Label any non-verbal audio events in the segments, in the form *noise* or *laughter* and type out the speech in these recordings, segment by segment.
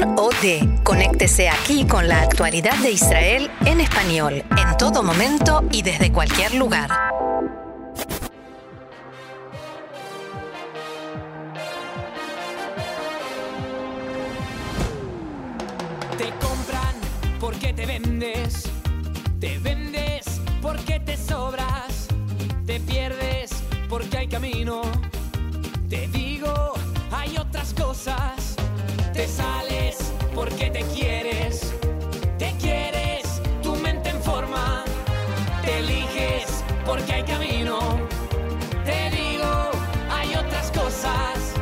Kan OD. Conéctese aquí con la actualidad de Israel en español, en todo momento y desde cualquier lugar. Te compran porque te vendes. Te vendes porque te sobras. Te pierdes porque hay camino. Te digo, hay otras cosas. Te sales porque te quieres. Te quieres, tu mente en forma. Te eliges porque hay camino. Te digo, hay otras cosas.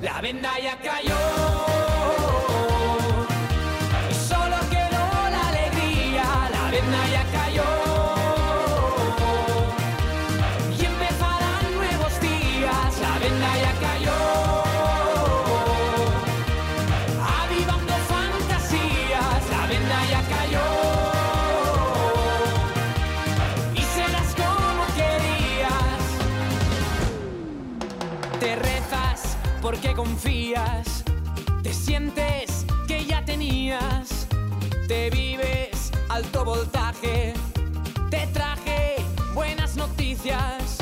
La venda ya cayó. Porque confías, te sientes que ya tenías, te vives alto voltaje, te traje buenas noticias,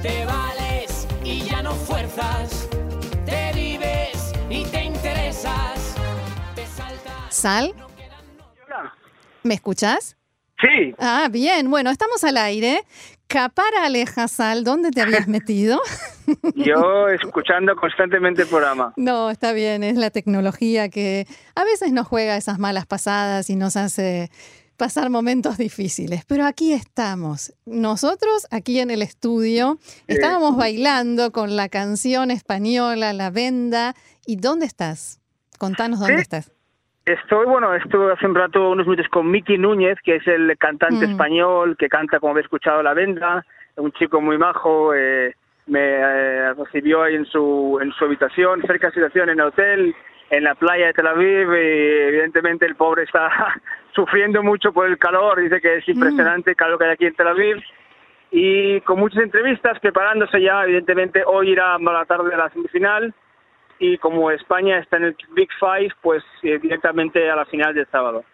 te vales y ya no fuerzas, te vives y te interesas, te saltas. Sal. ¿me escuchas? Sí, Ah, bien. Bueno, estamos al aire. Capara Aleja Sal, ¿dónde te habías *laughs* metido? yo *laughs* escuchando constantemente el programa. No, está bien, es la tecnología que a veces nos juega esas malas pasadas y nos hace pasar momentos difíciles. Pero aquí estamos. Nosotros, aquí en el estudio, estábamos bailando con la canción española La Venda. ¿Y dónde estás? Contanos dónde Sí. estás. Estoy, bueno, estuve hace un rato, unos minutos con Miki Núñez, que es el cantante Mm. español que canta, como habéis escuchado, La Venda, un chico muy majo, eh, me eh, recibió ahí en su, en su habitación, cerca de su habitación en el hotel, en la playa de Tel Aviv, y evidentemente el pobre está *laughs* sufriendo mucho por el calor, dice que es impresionante el calor que hay aquí en Tel Aviv, y con muchas entrevistas, preparándose ya, evidentemente hoy irá a la tarde a la semifinal, y como España está en el Big Five, pues eh, directamente a la final del sábado.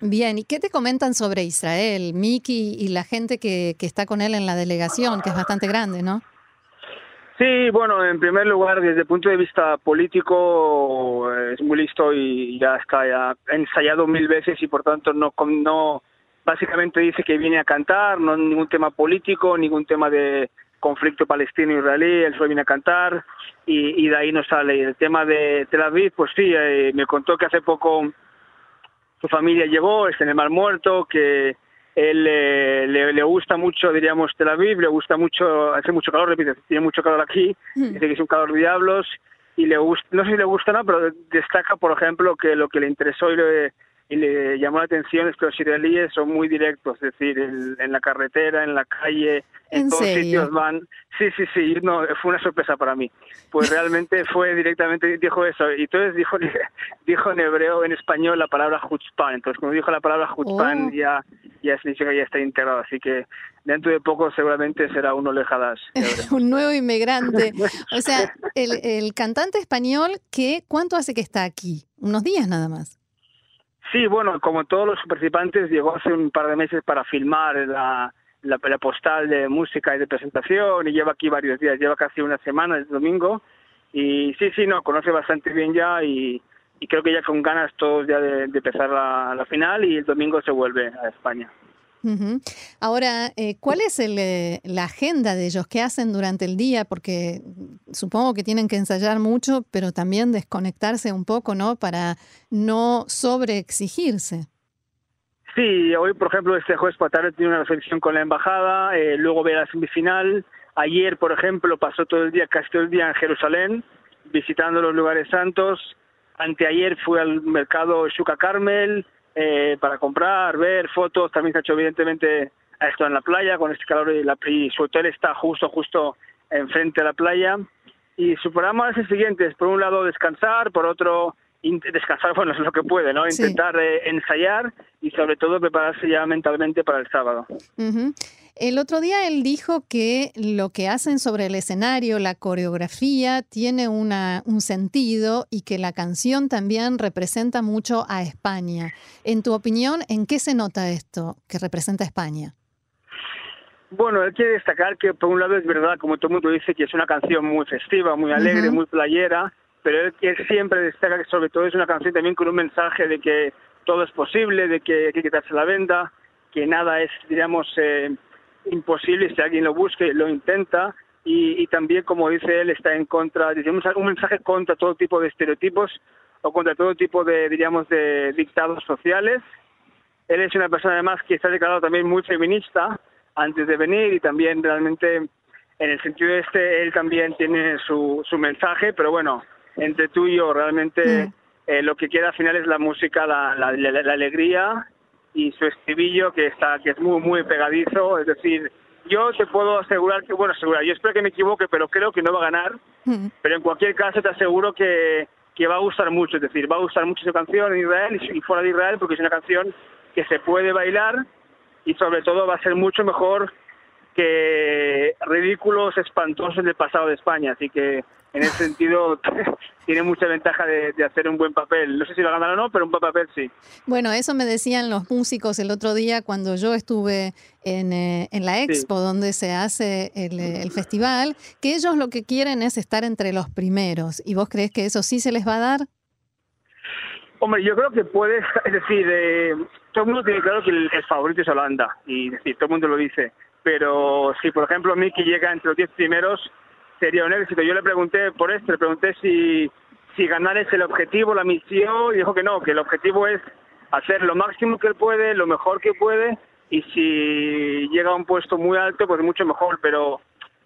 Bien, ¿y qué te comentan sobre Israel, Miki y la gente que, que está con él en la delegación, que es bastante grande, ¿no? Sí, bueno, en primer lugar, desde el punto de vista político, es muy listo y ya está ya ensayado mil veces y por tanto no, no básicamente dice que viene a cantar, no ningún tema político, ningún tema de conflicto palestino-israelí, él solo viene a cantar y, y de ahí no sale. Y el tema de Tel Aviv, pues sí, eh, me contó que hace poco su familia llegó, está en el Mar Muerto, que él eh, le, le gusta mucho, diríamos, Tel Aviv, le gusta mucho, hace mucho calor, repite, tiene mucho calor aquí, dice que es un calor de diablos, y le gusta, no sé si le gusta o no, pero destaca, por ejemplo, que lo que le interesó y le, y le llamó la atención es que los israelíes son muy directos, es decir, en la carretera, en la calle, en, ¿En todos serio? sitios van. Sí, sí, sí, no, fue una sorpresa para mí. Pues *laughs* realmente fue directamente, dijo eso, y entonces dijo, *laughs* dijo en hebreo, en español, la palabra chutzpah. Entonces, cuando dijo la palabra chutzpah, Oh. ya, ya significa que ya está integrado. Así que dentro de poco seguramente será uno lejadas. *laughs* Un nuevo inmigrante. O sea, el, el cantante español, que ¿cuánto hace que está aquí? Unos días nada más. Sí, bueno, como todos los participantes, llegó hace un par de meses para filmar la, la, postal de música y de presentación y lleva aquí varios días, lleva casi una semana, el domingo. Y sí, sí, no, conoce bastante bien ya y, creo que ya con ganas todos ya de, empezar la final y el domingo se vuelve a España. Ahora, eh, ¿cuál es el, eh, la agenda de ellos? ¿Qué hacen durante el día? Porque supongo que tienen que ensayar mucho, pero también desconectarse un poco, ¿no? Para no sobreexigirse. Sí, hoy, por ejemplo, este jueves por tarde tiene una recepción con la embajada, eh, luego ve la semifinal. Ayer, por ejemplo, pasó todo el día, casi todo el día en Jerusalén, visitando los lugares santos. Anteayer fue al mercado Shuka Carmel eh, para comprar, ver fotos. También se ha hecho, evidentemente, a esto en la playa, con este calor y, la, y su hotel está justo, justo enfrente de la playa. Y su programa es el siguiente, es por un lado descansar, por otro descansar, *laughs* bueno, es lo que puede, ¿no? Sí. Intentar eh, ensayar y sobre todo prepararse ya mentalmente para el sábado. El otro día él dijo que lo que hacen sobre el escenario, la coreografía, tiene una, un sentido y que la canción también representa mucho a España. En tu opinión, ¿en qué se nota esto que representa a España? Bueno, hay que destacar que por un lado es verdad, como todo el mundo dice, que es una canción muy festiva, muy alegre, muy playera, pero él, siempre destaca que sobre todo es una canción también con un mensaje de que todo es posible, de que hay que quitarse la venda, que nada es, digamos, eh, imposible si alguien lo busca lo intenta, y, también, como dice él, está en contra, digamos, un mensaje contra todo tipo de estereotipos o contra todo tipo de, diríamos, de dictados sociales. Él es una persona además que está declarado también muy feminista antes de venir y también realmente en el sentido este él también tiene su, su mensaje, pero bueno, entre tú y yo realmente mm. eh, lo que queda al final es la música, la, la, la, alegría y su estribillo que está que es muy muy pegadizo, es decir, yo te puedo asegurar que, bueno, asegurar, yo espero que me equivoque, pero creo que no va a ganar, mm. pero en cualquier caso te aseguro que, que va a gustar mucho, es decir, va a gustar mucho su canción en Israel y fuera de Israel porque es una canción que se puede bailar y sobre todo va a ser mucho mejor que ridículos espantosos del pasado de España, así que en ese sentido *laughs* tiene mucha ventaja de, hacer un buen papel. No sé si va a ganar o no, pero un buen papel sí. Bueno, eso me decían los músicos el otro día cuando yo estuve en, eh, en la expo donde se hace el, el, festival, que ellos lo que quieren es estar entre los primeros. ¿Y vos crees que eso sí se les va a dar? Hombre, yo creo que puede, *laughs* es decir, eh, todo el mundo tiene claro que el, favorito es Holanda, y decir, todo el mundo lo dice. Pero si, por ejemplo, Miki llega entre los 10 primeros, sería un éxito. Yo le pregunté por esto, le pregunté si, si ganar es el objetivo, la misión, y dijo que no, que el objetivo es hacer lo máximo que él puede, lo mejor que puede, y si llega a un puesto muy alto, pues mucho mejor, pero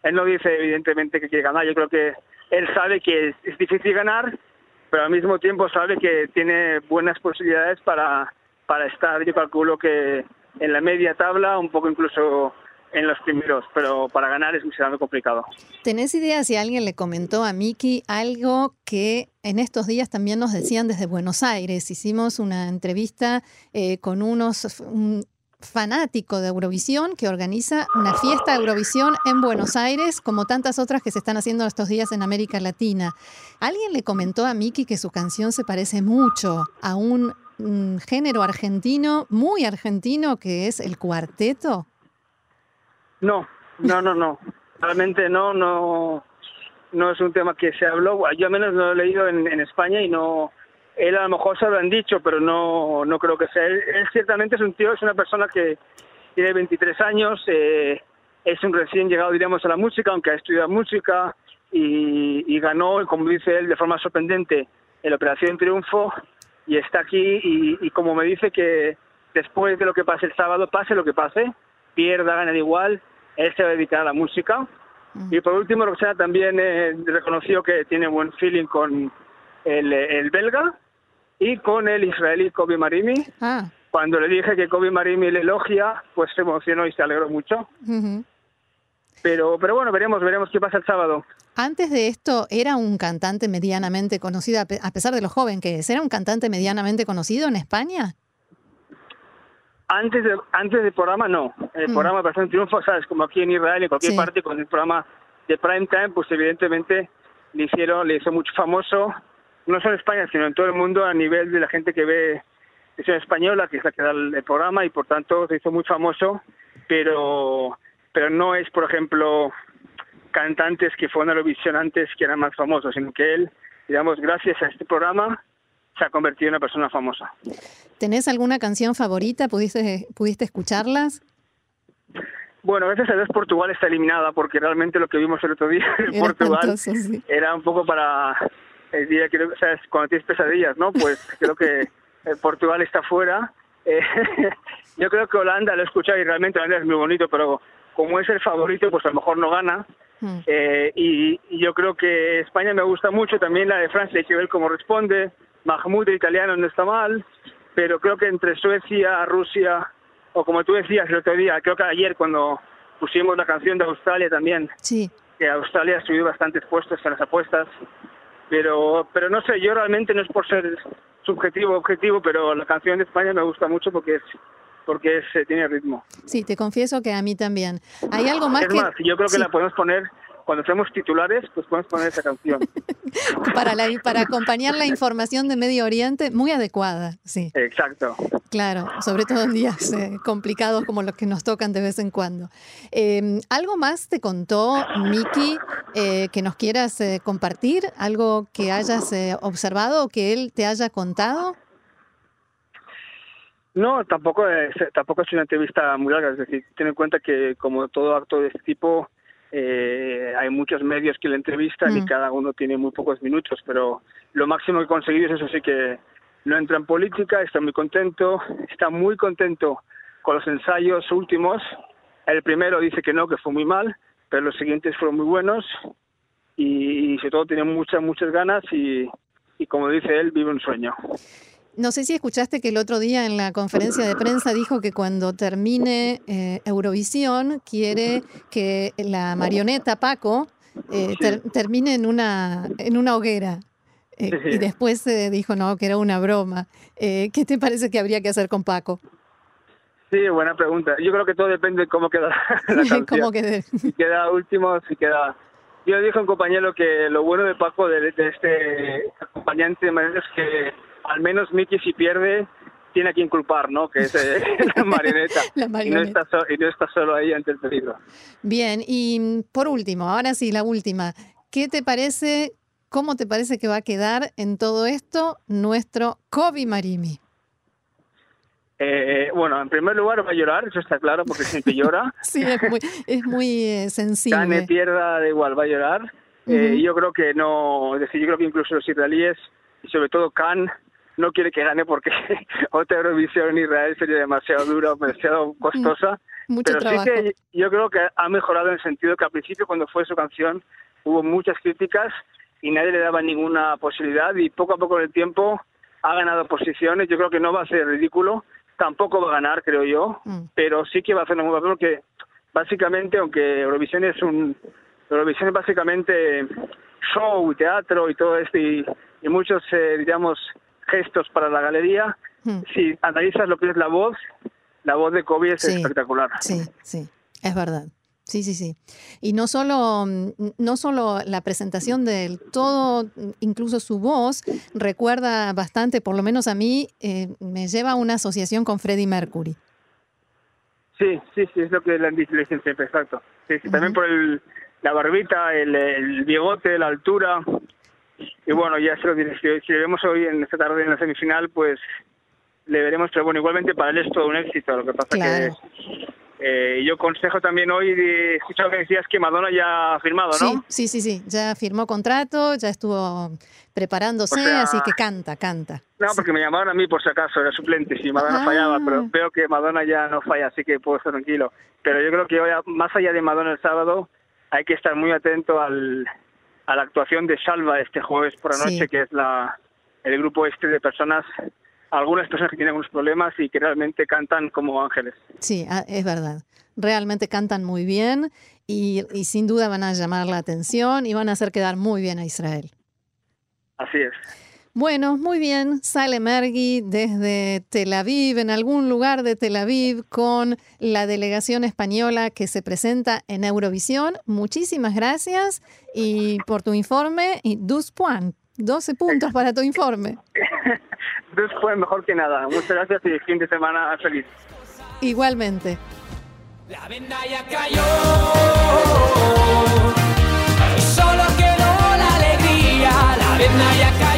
él no dice evidentemente que quiere ganar. Yo creo que él sabe que es difícil ganar, pero al mismo tiempo sabe que tiene buenas posibilidades para, para estar, yo calculo que en la media tabla, un poco incluso en los primeros, pero para ganar es muy complicado. ¿Tenés idea si alguien le comentó a Miki algo que en estos días también nos decían desde Buenos Aires? Hicimos una entrevista eh, con unos, fanático de Eurovisión que organiza una fiesta de Eurovisión en Buenos Aires, como tantas otras que se están haciendo estos días en América Latina. Alguien le comentó a Miki que su canción se parece mucho a un, género argentino, muy argentino, que es el cuarteto. No, no, no, no. Realmente no, no, no es un tema que se habló. Yo al menos lo he leído en, en España y no, él a lo mejor se lo han dicho, pero no, no creo que sea. Él, ciertamente es un tío, es una persona que tiene 23 años, eh, es un recién llegado, diríamos, a la música, aunque ha estudiado música y, ganó, como dice él, de forma sorprendente en la Operación Triunfo y está aquí y, como me dice que después de lo que pase el sábado, pase lo que pase, pierda, gane igual, él se va a dedicar a la música. Mm. Y por último, Roxana también eh, reconoció que tiene buen feeling con el, el belga, y con el israelí Kobe Marimi. Ah. Cuando le dije que Kobe Marimi le elogia, pues se emocionó y se alegró mucho. Pero, pero bueno, veremos, veremos qué pasa el sábado. Antes de esto, ¿era un cantante medianamente conocido, a pesar de lo joven que es? ¿Era un cantante medianamente conocido en España? Antes, de, antes del programa, no. El mm. programa pasó en triunfo, ¿sabes? Como aquí en Israel, en cualquier parte, con el programa de prime time, pues evidentemente le hicieron, le hizo mucho famoso no solo en España, sino en todo el mundo a nivel de la gente que ve televisión española, que es la que da el, programa y por tanto se hizo muy famoso, pero, pero no es, por ejemplo, cantantes que fueron a Eurovisión antes que eran más famosos, sino que él, digamos, gracias a este programa, se ha convertido en una persona famosa. ¿Tenés alguna canción favorita? ¿Pudiste, pudiste escucharlas? Bueno, a Dios Portugal está eliminada porque realmente lo que vimos el otro día en Portugal era un poco para el día que, sea, cuando tienes pesadillas, ¿no? Pues *laughs* creo que Portugal está fuera. Eh, *laughs* yo creo que Holanda lo he escuchado y realmente Holanda es muy bonito, pero como es el favorito, pues a lo mejor no gana. Hmm. Eh, y, yo creo que España me gusta mucho, también la de Francia, hay que ver cómo responde. Mahmoud de italiano no está mal, pero creo que entre Suecia, Rusia, o como tú decías el otro día, creo que ayer cuando pusimos la canción de Australia también, sí. que Australia ha subido bastantes puestos en las apuestas, pero pero no sé yo realmente no es por ser subjetivo objetivo pero la canción de España me gusta mucho porque es porque es, tiene ritmo. Sí, te confieso que a mí también. Hay algo más es que... más, yo creo que la podemos poner cuando hacemos titulares, pues podemos poner esa canción. *laughs* para, la, para acompañar la información de Medio Oriente, muy adecuada, sí. Exacto. Claro, sobre todo en días eh, complicados como los que nos tocan de vez en cuando. Eh, ¿Algo más te contó Miki eh, que nos quieras eh, compartir? ¿Algo que hayas eh, observado o que él te haya contado? No, tampoco es, tampoco es una entrevista muy larga, es decir, ten en cuenta que como todo acto de este tipo, eh, hay muchos medios que le entrevistan y Mm. cada uno tiene muy pocos minutos, pero lo máximo que he conseguido es eso sí que no entra en política, está muy contento, está muy contento con los ensayos últimos. El primero dice que no, que fue muy mal, pero los siguientes fueron muy buenos y, y sobre todo tiene muchas, muchas ganas y, y como dice él, vive un sueño. No sé si escuchaste que el otro día en la conferencia de prensa dijo que cuando termine eh, Eurovisión quiere que la marioneta Paco eh, ter- termine en una, en una hoguera. Eh. Y después dijo no, que era una broma. Eh, ¿Qué te parece que habría que hacer con Paco? Sí, buena pregunta. Yo creo que todo depende de cómo queda la *laughs* canción. ¿Cómo si queda último, si queda... Yo dije a un compañero que lo bueno de Paco, de, de este acompañante es que al menos Mickey si pierde tiene a quien culpar, ¿no? Que es eh, *laughs* la marioneta. La Y, no marioneta. está so- y no está solo ahí ante el peligro. Bien, y mm, por último, ahora sí, la última. ¿Qué te parece, cómo te parece que va a quedar en todo esto nuestro Kobe Marimi? Eh, bueno, en primer lugar va a llorar, eso está claro, porque *laughs* siempre llora. Sí, es muy, es muy eh, Gane, sensible. pierda, da igual, va a llorar. Eh, yo creo que no, es decir, yo creo que incluso los israelíes, y sobre todo Khan, no quiere que gane porque *laughs* otra Eurovisión en Israel sería demasiado dura, demasiado costosa. Mucho Pero trabajo. sí que yo creo que ha mejorado en el sentido que al principio cuando fue su canción hubo muchas críticas y nadie le daba ninguna posibilidad y poco a poco en el tiempo ha ganado posiciones. Yo creo que no va a ser ridículo, tampoco va a ganar, creo yo, Mm. pero sí que va a hacer un buen papel porque básicamente, aunque Eurovisión es un Eurovisión es básicamente show, teatro y todo esto y, y muchos, eh, digamos, gestos para la galería, Mm. si analizas lo que es la voz, la voz de Kobe es Sí. espectacular. Sí, sí, es verdad. Sí, sí, sí. Y no solo, mm, no solo la presentación de él, todo, mm, incluso su voz, recuerda bastante, por lo menos a mí, eh, me lleva a una asociación con Freddie Mercury. Sí, sí, sí, es lo que le han dicho siempre, exacto. Sí, sí, también por el, la barbita, el, el bigote, la altura. Y bueno, ya se lo diré. Si, si le vemos hoy en esta tarde en la semifinal, pues le veremos. Pero bueno, igualmente para él es todo un éxito. Lo que pasa Claro. que eh, yo consejo también hoy, de, he escuchado que decías que Madonna ya ha firmado, Sí, ¿no? sí, sí, sí. Ya firmó contrato, ya estuvo preparándose, O sea- así que canta, canta. No, porque me llamaron a mí por si acaso, era suplente, si Madonna Ah. fallaba, pero veo que Madonna ya no falla, así que puedo estar tranquilo. Pero yo creo que hoy, más allá de Madonna el sábado, hay que estar muy atento al, a la actuación de Salva este jueves por la Sí. noche, que es la, el grupo este de personas, algunas personas que tienen algunos problemas y que realmente cantan como ángeles. Sí, ah, es verdad. Realmente cantan muy bien y, y sin duda van a llamar la atención y van a hacer quedar muy bien a Israel. Así es. Bueno, muy bien. Sale Mergui desde Tel Aviv, en algún lugar de Tel Aviv, con la delegación española que se presenta en Eurovisión. Muchísimas gracias y por tu informe. Y 12 points, 12 puntos para tu informe. *laughs* Después, mejor que nada. Muchas gracias y fin de semana feliz. Igualmente. La venda ya cayó. Solo quedó la alegría. La venda ya cayó.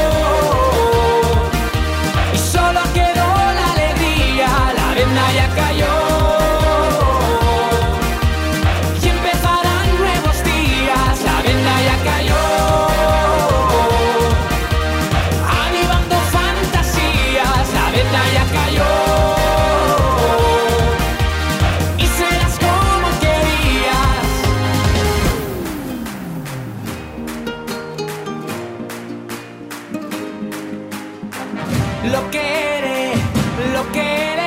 lo que lo que eres.